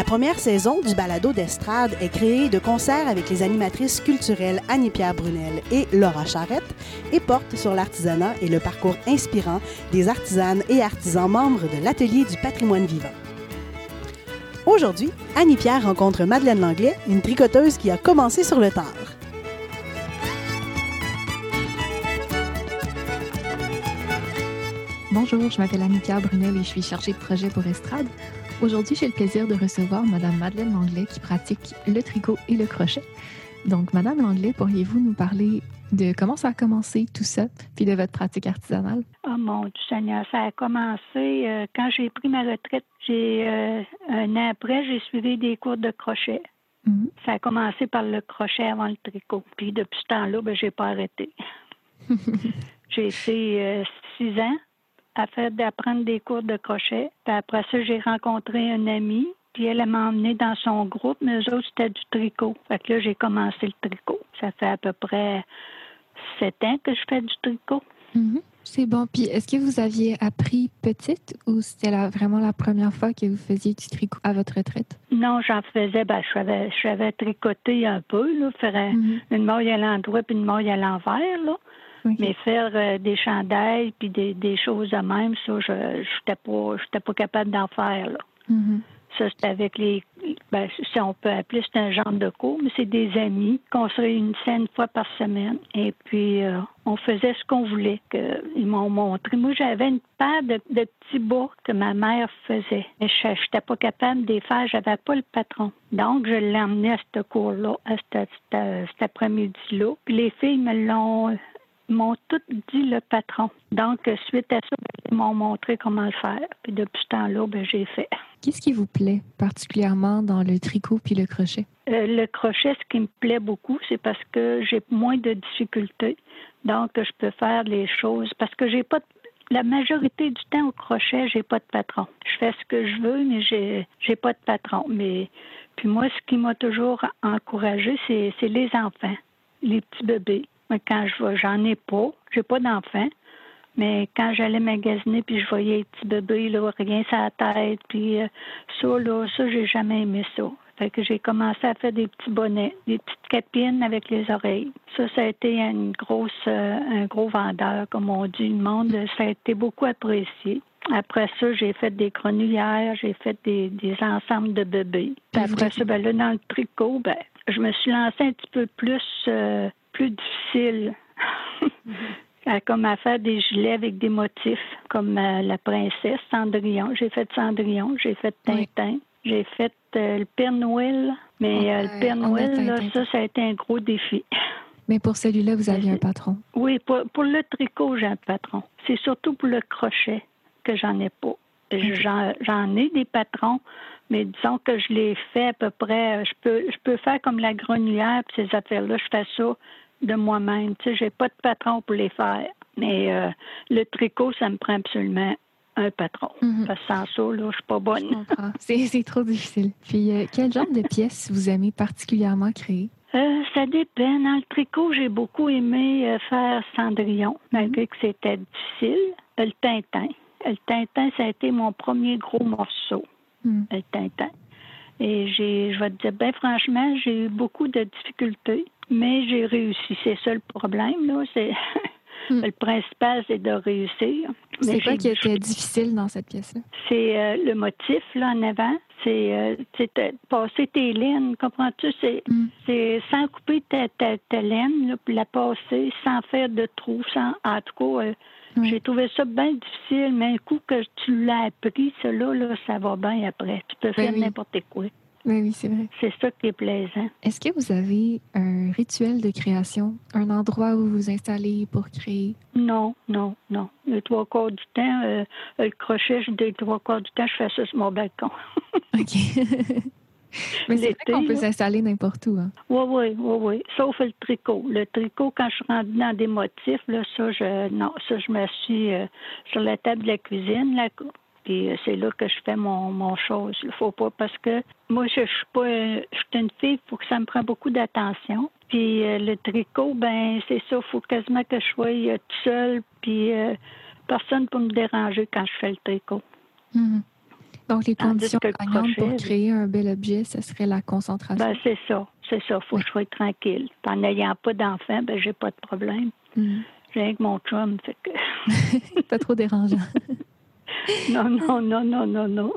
La première saison du balado d'estrade est créée de concert avec les animatrices culturelles Annie-Pierre Brunel et Laura Charrette et porte sur l'artisanat et le parcours inspirant des artisanes et artisans membres de l'Atelier du patrimoine vivant. Aujourd'hui, Annie-Pierre rencontre Madeleine Langlais, une tricoteuse qui a commencé sur le tard. Bonjour, je m'appelle Annie-Pierre Brunel et je suis chargée de projet pour Estrade. Aujourd'hui, j'ai le plaisir de recevoir Madame Madeleine Langlais qui pratique le tricot et le crochet. Donc, Madame Langlais, pourriez-vous nous parler de comment ça a commencé tout ça, puis de votre pratique artisanale? Oh mon Dieu Seigneur, ça a commencé euh, quand j'ai pris ma retraite. J'ai euh, un an après, j'ai suivi des cours de crochet. Mhm. Ça a commencé par le crochet avant le tricot. Puis depuis ce temps-là, ben, j'ai pas arrêté. j'ai été euh, six ans à faire d'apprendre des cours de crochet. Puis après ça, j'ai rencontré un ami. Puis elle m'a emmené dans son groupe, mais eux autres, c'était du tricot. Fait que là, j'ai commencé le tricot. Ça fait à peu près sept ans que je fais du tricot. Mhm. C'est bon. Puis, est-ce que vous aviez appris petite ou c'était vraiment la première fois que vous faisiez du tricot à votre retraite? Non, j'en faisais, ben, je savais, je savais tricoter un peu, là, faire Mhm. une maille à l'endroit puis une maille à l'envers, Mais faire euh, des chandails puis des, des choses de même, ça, je n'étais pas, j'étais pas capable d'en faire, là. Mhm. Ça, c'est avec les. Ben, si on peut appeler, c'est un genre de cours, mais c'est des amis qu'on se réunissait une fois par semaine. Et puis, euh, on faisait ce qu'on voulait. Que, ils m'ont montré. Moi, j'avais une paire de, de petits bas que ma mère faisait. Mais je n'étais pas capable de les faire. J'avais pas le patron. Donc, je l'ai emmené à ce cours-là, à cet, cet- cet après-midi-là. Puis les filles me l'ont m'ont toutes dit le patron. Donc, suite à ça, ben, ils m'ont montré comment le faire. Puis depuis ce temps-là, ben, j'ai fait. Qu'est-ce qui vous plaît particulièrement dans le tricot puis le crochet? Euh, le crochet, ce qui me plaît beaucoup, c'est parce que j'ai moins de difficultés. Donc, je peux faire les choses parce que j'ai pas de- la majorité du temps au crochet, j'ai pas de patron. Je fais ce que je veux, mais j'ai j'ai pas de patron. Mais puis moi, ce qui m'a toujours encouragé, c'est les enfants, les petits bébés. Mais quand je vois, j'en ai pas, j'ai pas d'enfants. Mais quand j'allais magasiner, puis je voyais les petits bébés, là, rien sur la tête, puis euh, ça, là, ça, j'ai jamais aimé ça. Fait que j'ai commencé à faire des petits bonnets, des petites capines avec les oreilles. Ça, ça a été une grosse, euh, un gros vendeur, comme on dit, le monde. Ça a été beaucoup apprécié. Après ça, j'ai fait des grenouillères, j'ai fait des, des ensembles de bébés. Puis après ça, ben là, dans le tricot, ben, je me suis lancée un petit peu plus, euh, plus difficile. à- comme à faire des gilets avec des motifs, comme euh, la princesse Cendrillon. J'ai fait Cendrillon, j'ai fait Oui. Tintin, j'ai fait euh, le Père Noël. Mais euh, le Père Noël, là, ça, ça a été un gros défi. Mais pour celui-là, vous aviez un patron? Oui, pour, pour le tricot, j'ai un patron. C'est surtout pour le crochet que j'en ai pas. J'en, j'en ai des patrons, mais disons que je les fais à peu près. Je peux, je peux faire comme la grenouillère, puis ces affaires-là, je fais ça de moi-même. Tu sais, j'ai pas de patron pour les faire. Mais euh, le tricot, ça me prend absolument un patron. Mhm. Parce que sans ça, là, je suis pas bonne. C'est trop difficile. Puis, euh, quel genre de pièces vous aimez particulièrement créer? Euh, ça dépend. Dans le tricot, j'ai beaucoup aimé euh, faire Cendrillon, malgré que c'était difficile. Le Tintin. Le Tintin, ça a été mon premier gros morceau, Tintin. Et j'ai, je vais te dire, ben franchement, j'ai eu beaucoup de difficultés, mais j'ai réussi. C'est ça le problème, là. C'est Hmm. le principal, c'est de réussir. C'est quoi qui était difficile dans cette pièce-là? c'est euh, le motif là en avant. C'est euh, c'est, passer tes laines, comprends-tu? C'est Mm. c'est sans couper ta, ta, ta laine, là, puis la passer, sans faire de trous, sans. En tout cas, euh, J'ai trouvé ça bien difficile, mais un coup que tu l'as appris, cela, là, ça va bien après. Tu peux faire oui. n'importe quoi. Oui, oui, c'est vrai. C'est ça qui est plaisant. Est-ce que vous avez un rituel de création, un endroit où vous vous installez pour créer? Non, non, non. Le trois quarts du temps, euh, le crochet, je dis trois quarts du temps, je fais ça sur mon balcon. OK. Mais c'est vrai qu'on peut s'installer n'importe où. Hein? Oui, oui, oui, oui. Sauf le tricot. Le tricot, quand je rentre dans des motifs, là, ça, je, non, ça, je m'assis euh, sur la table de la cuisine, là, puis euh, c'est là que je fais mon, mon chose. Il faut pas, parce que moi, je, je suis pas, je suis une fille, il faut que ça me prenne beaucoup d'attention. Puis euh, le tricot, ben c'est ça, il faut quasiment que je sois toute seule, puis personne pour me déranger quand je fais le tricot. Mhm. Donc, les conditions gagnantes pour créer un bel objet, ce serait la concentration. Ben, c'est ça. C'est ça. Il faut que je sois tranquille. En n'ayant pas d'enfant, ben, j'ai pas de problème. Mhm. J'ai avec mon chum. Fait que... pas trop dérangeant. non, non, non, non, non, non.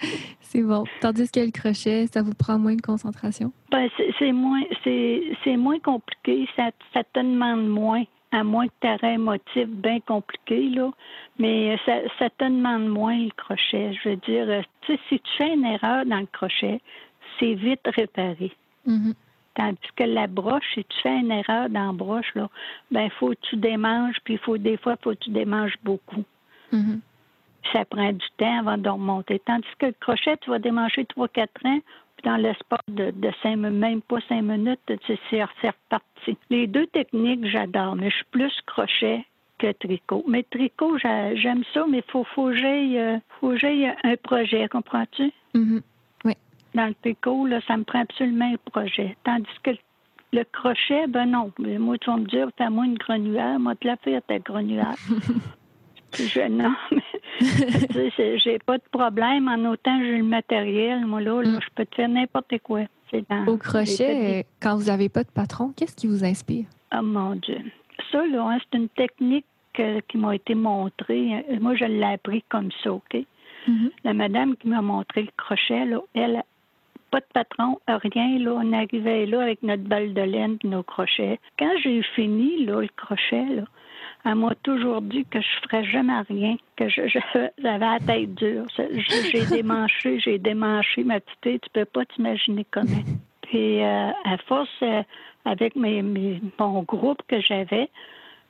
c'est bon. Tandis que le crochet, ça vous prend moins de concentration? Ben, c'est moins, c'est moins compliqué. Ça, ça te demande moins à moins que tu aies un motif bien compliqué, là. Mais ça, ça, te demande moins le crochet. Je veux dire, euh, tu sais, si tu fais une erreur dans le crochet, c'est vite réparé. Mm-hmm. Tandis que la broche, si tu fais une erreur dans la broche, là, ben, faut que tu démanges, puis faut, des fois, il faut que tu démanges beaucoup. Mm-hmm. Ça prend du temps avant de remonter. Tandis que le crochet, tu vas démancher trois, quatre ans, dans l'espace de, de cinq, même pas cinq minutes, c'est reparti. Les deux techniques, j'adore, mais je suis plus crochet que tricot. Mais tricot, j'aime ça, mais il faut, faut que euh, un projet, comprends-tu? Mm-hmm. Oui. Dans le tricot, là, ça me prend absolument un projet. Tandis que le crochet, ben non. Moi, tu vas me dire, fais-moi une grenouillère. Moi, te la faire, ta grenouillère. je, non, mais j'ai pas de problème en autant j'ai le matériel. Moi, là, mm. je peux te faire n'importe quoi. Au crochet, quand vous n'avez pas de patron, qu'est-ce qui vous inspire? Oh mon Dieu. Ça, là, hein, c'est une technique qui m'a été montrée. Moi, je l'ai appris comme ça, OK? Mm-hmm. La madame qui m'a montré le crochet, là, elle, pas de patron, rien. Là, on arrivait là avec notre balle de laine et nos crochets. Quand j'ai fini là, le crochet, là, elle m'a toujours dit que je ferais jamais rien, que j'avais la tête dure. J'ai démanché, j'ai démanché ma petite, tu peux pas t'imaginer comment. Puis euh, à force, euh, avec mes, mon groupe que j'avais,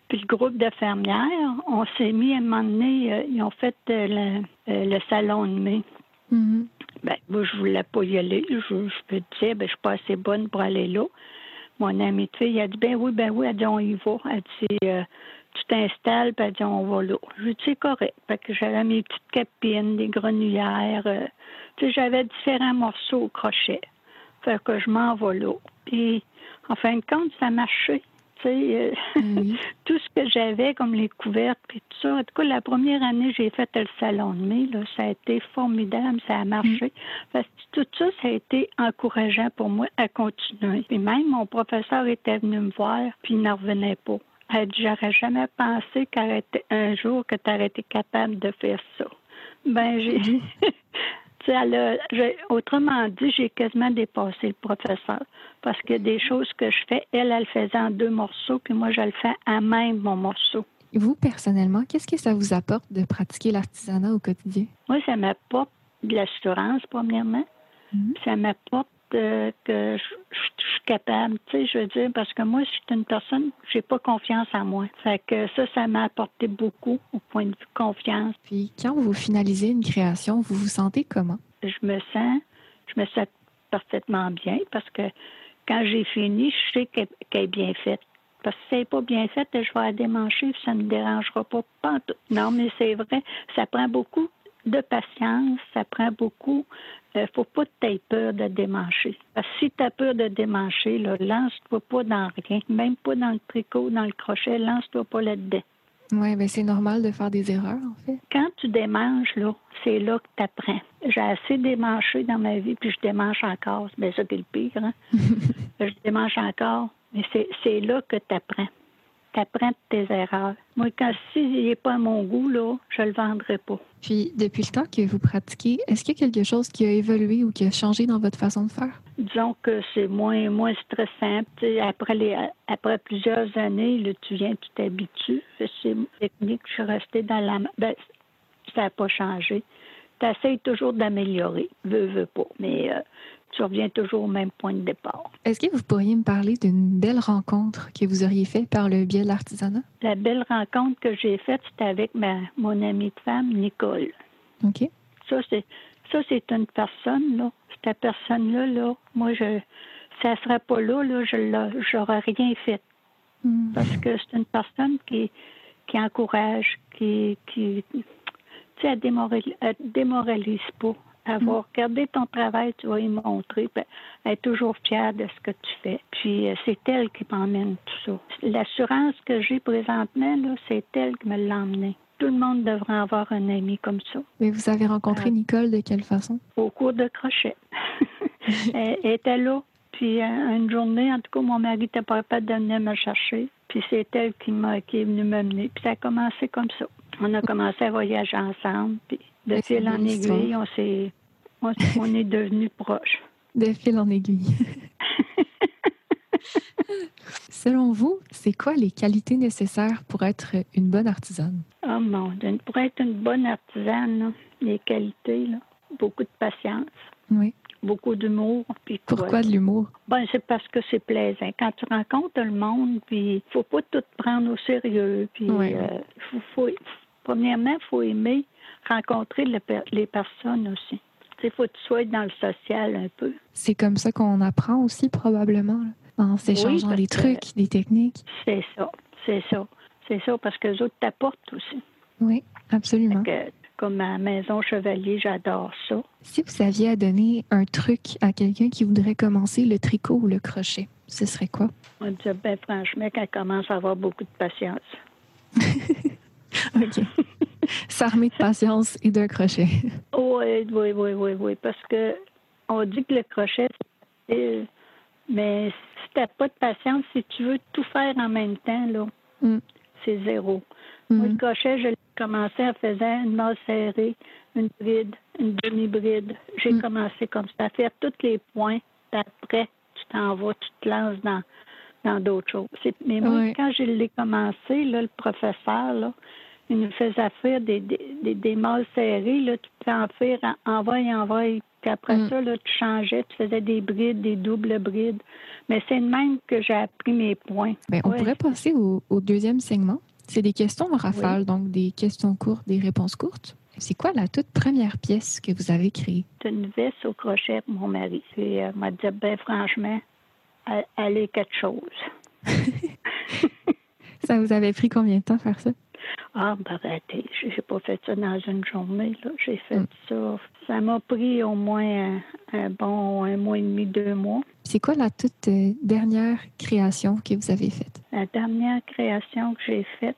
puis le groupe de fermières, on s'est mis à un moment donné, euh, ils ont fait le, salon de mai. Mm-hmm. Ben, moi, je voulais pas y aller. Je, je peux te dire, ben, je suis pas assez bonne pour aller là. Mon amie de fille, a dit, ben oui, ben oui, elle dit, on y va. Elle dit, tu t'installes, puis elle dit, on va là. Je dis, c'est correct. Fait que j'avais mes petites capines, des grenouillères. Euh, tu sais, j'avais différents morceaux au crochet. Fait que je m'en vais là. Puis, en fin de compte, ça marchait. Tu sais, euh, mm-hmm. tout ce que j'avais, comme les couvertes, puis tout ça. En tout cas, la première année, j'ai fait le salon de mai. Là, ça a été formidable, ça a marché. Mm-hmm. tout ça, ça a été encourageant pour moi à continuer. Puis même, mon professeur était venu me voir, puis il n'en revenait pas. Elle dit, j'aurais jamais pensé qu'un jour que tu aurais été capable de faire ça. Ben, j'ai. Mhm. autrement dit, j'ai quasiment dépassé le professeur. Parce que des choses que je fais, elle, elle le faisait en deux morceaux, puis moi, je le fais à même mon morceau. Vous, personnellement, qu'est-ce que ça vous apporte de pratiquer l'artisanat au quotidien? Moi, ça m'apporte de l'assurance, premièrement. Mhm. Ça m'apporte que je, suis capable, tu sais, je veux dire, parce que moi, je suis une personne, j'ai pas confiance en moi. Fait que ça, ça m'a apporté beaucoup au point de vue confiance. Puis quand vous finalisez une création, vous vous sentez comment? Je me sens, je me sens parfaitement bien parce que quand j'ai fini, je sais qu'elle est bien faite. Parce que si elle n'est pas bien faite, je vais la démancher, ça ne me dérangera pas. pas non, mais c'est vrai, ça prend beaucoup de patience, ça prend beaucoup ne euh, faut pas que tu aies peur de démancher. Parce que si tu as peur de démancher, lance-toi pas dans rien, même pas dans le tricot, dans le crochet, lance-toi pas là-dedans. Oui, mais c'est normal de faire des erreurs, en fait. Quand tu démanches, là, c'est là que tu apprends. J'ai assez démanché dans ma vie, puis je démanche encore. Ben, ça, c'est le pire, hein? je démanche encore. Mais c'est là que tu apprends apprends tes erreurs. Moi, quand s'il n'est pas à mon goût, là, je le vendrai pas. Puis, depuis le temps que vous pratiquez, est-ce qu'il y a quelque chose qui a évolué ou qui a changé dans votre façon de faire? Disons que c'est moins, moins stressant. après, les, après plusieurs années, là, tu viens, tu t'habitues. C'est technique, je suis restée dans la... Ben, ça n'a pas changé. Tu essaies toujours d'améliorer, veux, veux pas. Mais euh, tu reviens toujours au même point de départ. Est-ce que vous pourriez me parler d'une belle rencontre que vous auriez faite par le biais de l'artisanat? La belle rencontre que j'ai faite, c'était avec ma, mon amie de femme, Nicole. OK. Ça, c'est, Ça, c'est une personne, là. Cette personne-là, là, moi, je, si elle serait pas là, là, je n'aurais rien fait. Hmm. Parce que c'est une personne qui, qui encourage, qui, qui tu sais, elle démoralise, elle démoralise pas. Elle va regarder ton travail, tu vas y montrer. puis elle est toujours fière de ce que tu fais. Puis euh, c'est elle qui m'emmène tout ça. L'assurance que j'ai présentement, c'est elle qui me l'a emmené. Tout le monde devrait avoir un ami comme ça. Mais vous avez rencontré Ah. Nicole de quelle façon? Au cours de crochet. elle, elle était là. Puis euh, une journée, en tout cas, mon mari n'était pas capable de venir me chercher. Puis c'est elle qui, m'a, qui est venue m'amener. Puis ça a commencé comme ça. On a commencé à voyager ensemble. Puis de fil en aiguille, on s'est, on, on est devenus proches. De fil en aiguille. Selon vous, c'est quoi les qualités nécessaires pour être une bonne artisane? Oh mon Dieu, pour être une bonne artisane, là, les qualités, là, beaucoup de patience, Oui. beaucoup d'humour. Puis Pourquoi de l'humour? Ben, c'est parce que c'est plaisant. Quand tu rencontres le monde, puis faut pas tout prendre au sérieux. Puis, euh, faut, faut- premièrement, il faut aimer rencontrer les personnes aussi. Il faut que tu sois dans le social un peu. C'est comme ça qu'on apprend aussi, probablement, là, en s'échangeant des trucs, des techniques. C'est ça, c'est ça. C'est ça, parce que les autres t'apportent aussi. Oui, absolument. Que, comme à Maison Chevalier, j'adore ça. Si vous aviez à donner un truc à quelqu'un qui voudrait commencer le tricot ou le crochet, ce serait quoi? On dit, ben franchement, qu'elle commence à avoir beaucoup de patience. OK. S'armer de patience et d'un crochet. Oui, oui, oui, oui, oui. Parce que on dit que le crochet, c'est facile, mais si tu n'as pas de patience, si tu veux tout faire en même temps, là, Mm. c'est zéro. Moi, le crochet, je l'ai commencé en faisant une masse serrée, une bride, une demi-bride. J'ai Mm. commencé comme ça, à faire tous les points. Après, tu t'en vas, tu te lances dans dans d'autres choses. Mais moi, quand je l'ai commencé, là, le professeur, là, il nous faisait faire des, des, des, des masses serrées. Là, tu peux en faire en, en va et en va. Puis après Mm. ça, là, tu changeais, tu faisais des brides, des doubles brides. Mais c'est de même que j'ai appris mes points. Ben, on Ouais. pourrait passer au, au deuxième segment. C'est des questions en rafale, donc des questions courtes, des réponses courtes. C'est quoi la toute première pièce que vous avez créée? C'est une veste au crochet pour mon mari. Puis euh, m'a dit, ben franchement, elle- elle est quelque chose. Ça vous avait pris combien de temps faire ça? Ah, ben arrêtez, j'ai pas fait ça dans une journée. là. J'ai fait Mm. ça. Ça m'a pris au moins un, un bon un mois et demi, deux mois. C'est quoi la toute euh, dernière création que vous avez faite? La dernière création que j'ai faite,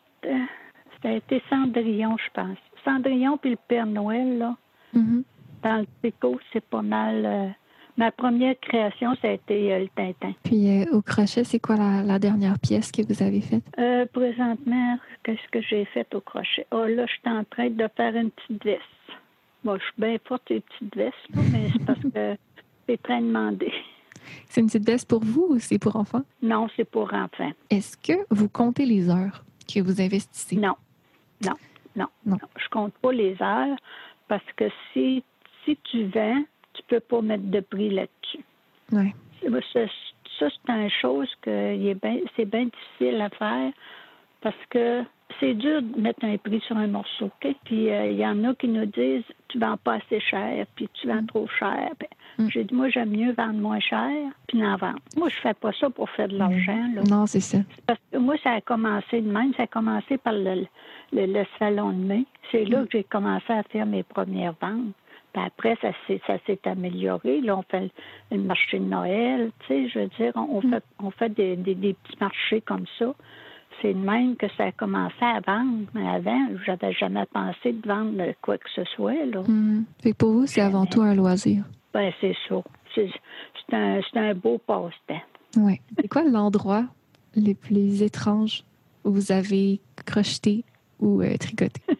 ça a été Cendrillon, je pense. Cendrillon puis le Père Noël, là, Mhm. dans le tricot, c'est pas mal. euh, ma première création, ça a été euh, le Tintin. Puis euh, au crochet, c'est quoi la, la dernière pièce que vous avez faite? Euh, présentement, qu'est-ce que j'ai fait au crochet? Oh là, je suis en train de faire une petite veste. Moi, je suis bien forte les petites vestes, là, mais c'est parce que c'est très demandé. C'est une petite veste pour vous ou c'est pour enfants? Non, c'est pour enfants. Est-ce que vous comptez les heures que vous investissez? Non, non, non, Non. non. Je compte pas les heures parce que si, si tu vends, tu peux pas mettre de prix là-dessus. Ouais. Ça, ça, c'est une chose que c'est bien difficile à faire parce que c'est dur de mettre un prix sur un morceau. Puis euh, il y en a qui nous disent tu vends pas assez cher, puis tu vends trop cher. Ben, Mm. J'ai dit moi j'aime mieux vendre moins cher puis en vendre. Moi je fais pas ça pour faire de l'argent. là. Non, c'est ça. Parce que moi, ça a commencé de même. Ça a commencé par le, le, le salon de mai. C'est là Mm. que j'ai commencé à faire mes premières ventes. Puis après, ça s'est, ça s'est amélioré. Là, on fait le, marché de Noël. Tu sais, je veux dire, on, Mm. fait, on fait des, des, des petits marchés comme ça. C'est de même que ça a commencé à vendre. Mais avant, j'avais jamais pensé de vendre quoi que ce soit. Là. Fait que pour vous, c'est avant tout un loisir. Ben, c'est ça. C'est, c'est, un, c'est un beau passe-temps. Ouais. C'est quoi l'endroit le plus étrange où vous avez crocheté ou euh, tricoté?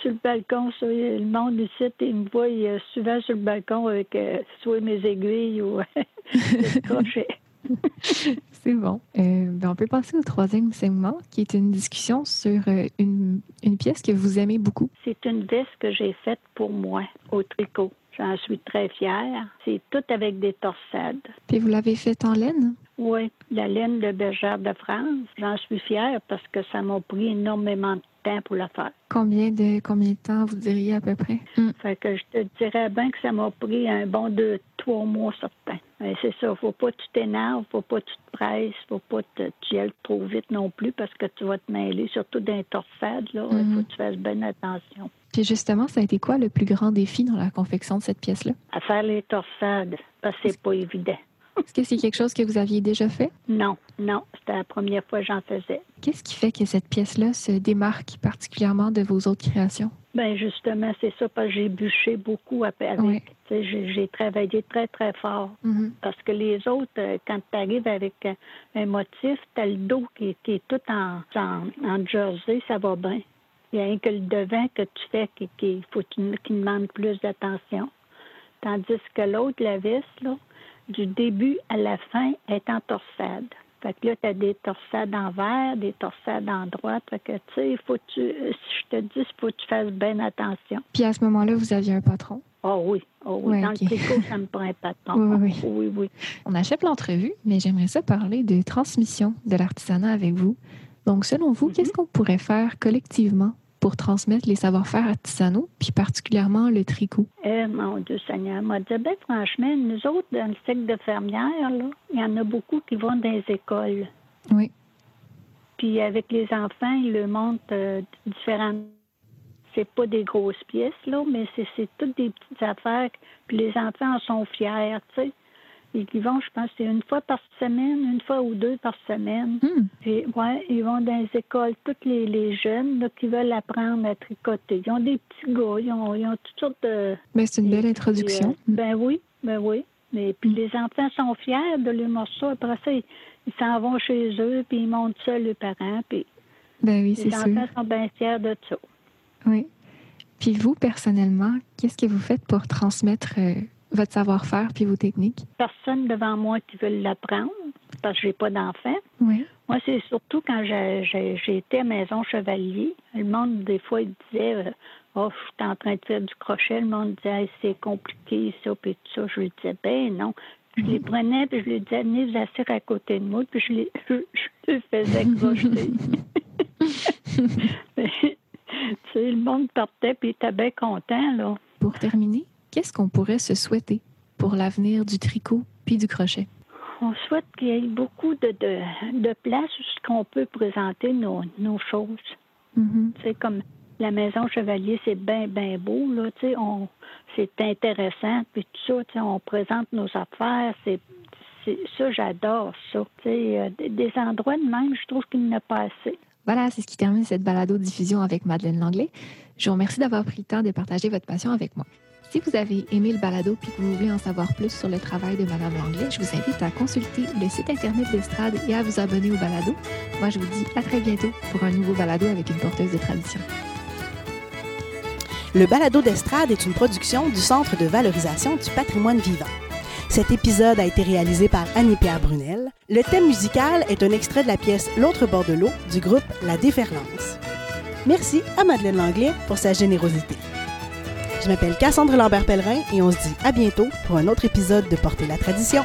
sur le balcon, ça, le monde ici, il me voit euh, souvent sur le balcon avec euh, soit mes aiguilles ou le crochet. C'est bon. Euh, ben, on peut passer au troisième segment, qui est une discussion sur euh, une, une pièce que vous aimez beaucoup. C'est une veste que j'ai faite pour moi au tricot. J'en suis très fière. C'est tout avec des torsades. Puis vous l'avez faite en laine? Oui, la laine de bergère de France. J'en suis fière parce que ça m'a pris énormément de temps pour la faire. Combien de, combien de temps vous diriez à peu près? Mm. Fait que je te dirais bien que ça m'a pris un bon deux, trois mois certains. C'est ça, faut pas que tu t'énerves, faut pas que tu te presses, faut pas que tu y ailles trop vite non plus parce que tu vas te mêler, surtout d'un torsade, là. Il faut mm-hmm. que tu fasses bien attention. Puis justement, ça a été quoi le plus grand défi dans la confection de cette pièce-là? À faire les torsades, parce que c'est pas évident. Est-ce que c'est quelque chose que vous aviez déjà fait? Non, non. C'était la première fois que j'en faisais. Qu'est-ce qui fait que cette pièce-là se démarque particulièrement de vos autres créations? Ben justement, c'est ça, parce que j'ai bûché beaucoup avec. J'ai travaillé très, très fort. Mm-hmm. Parce que les autres, euh, quand tu arrives avec un, motif, tu as le dos qui, est tout en, en, jersey, ça va bien. Il y a un que le devant que tu fais qui, qui, faut, qui demande plus d'attention. Tandis que l'autre, la vis, là, du début à la fin, est en torsade. Fait que là, tu as des torsades en vert, des torsades en droite. Fait que, tu sais, faut tu, si je te dis, il faut que tu fasses bien attention. Puis à ce moment-là, vous aviez un patron? Oh oui, oh oui. Dans le tricot, ça me prend un patron. Oui, oui. oui, oui. On achève l'entrevue, mais j'aimerais ça parler de transmission de l'artisanat avec vous. Donc, selon vous, qu'est-ce mm-hmm. qu'on pourrait faire collectivement pour transmettre les savoir-faire artisanaux, puis particulièrement le tricot? Eh, mon Dieu Seigneur, moi, ben, franchement, nous autres, dans le cycle de fermière, il y en a beaucoup qui vont dans les écoles. Oui. Puis avec les enfants, ils le montrent euh, différentes. C'est pas des grosses pièces, là, mais c'est toutes des petites affaires. Puis les enfants en sont fiers, tu sais. Ils vont, je pense, c'est une fois par semaine, une fois ou deux par semaine. Hmm. ouais, ils vont dans les écoles, tous les, jeunes qui veulent apprendre à tricoter. Ils ont des petits gars, ils ont, toutes sortes de. Mais c'est une belle introduction. Euh, ben oui, ben oui. Mais puis les enfants sont fiers de leur morceau. Après ça, ils s'en vont chez eux, puis ils montent ça les parents. Puis ben oui, c'est sûr. Les enfants sont bien fiers de ça. Oui. Puis vous, personnellement, qu'est-ce que vous faites pour transmettre euh, votre savoir-faire puis vos techniques? Personne devant moi qui veut l'apprendre parce que j'ai pas d'enfant. Oui. Moi, c'est surtout quand j'étais à Maison Chevalier. Le monde, des fois, il disait euh, Oh, je suis en train de faire du crochet. Le monde disait c'est compliqué, ça, puis tout ça. Je lui disais Ben non. Je les prenais, puis je lui disais Venez vous asseoir à côté de moi, puis je les, je, faisais crocheter. tu sais, le monde partait, puis il était bien content, là. Pour terminer, qu'est-ce qu'on pourrait se souhaiter pour l'avenir du tricot puis du crochet? On souhaite qu'il y ait beaucoup de, de, de place où qu'on peut présenter nos, nos choses. Mm-hmm. comme la maison Chevalier, c'est bien, bien beau, là, tu sais, on, c'est intéressant, puis tout ça, tu sais, on présente nos affaires, c'est, ça, j'adore ça, tu sais, euh, des endroits de même, je trouve qu'il n'y en a pas assez. Voilà, c'est ce qui termine cette balado-diffusion avec Madeleine Langlais. Je vous remercie d'avoir pris le temps de partager votre passion avec moi. Si vous avez aimé le balado puis que vous voulez en savoir plus sur le travail de Madame Langlais, je vous invite à consulter le site internet d'Estrade et à vous abonner au balado. Moi, je vous dis à très bientôt pour un nouveau balado avec une porteuse de tradition. Le balado d'Estrade est une production du Centre de valorisation du patrimoine vivant. Cet épisode a été réalisé par Annie-Pierre Brunel. Le thème musical est un extrait de la pièce L'autre bord de l'eau du groupe La Déferlance. Merci à Madeleine Langlais pour sa générosité. Je m'appelle Cassandre Lambert-Pellerin et on se dit à bientôt pour un autre épisode de Porter la tradition.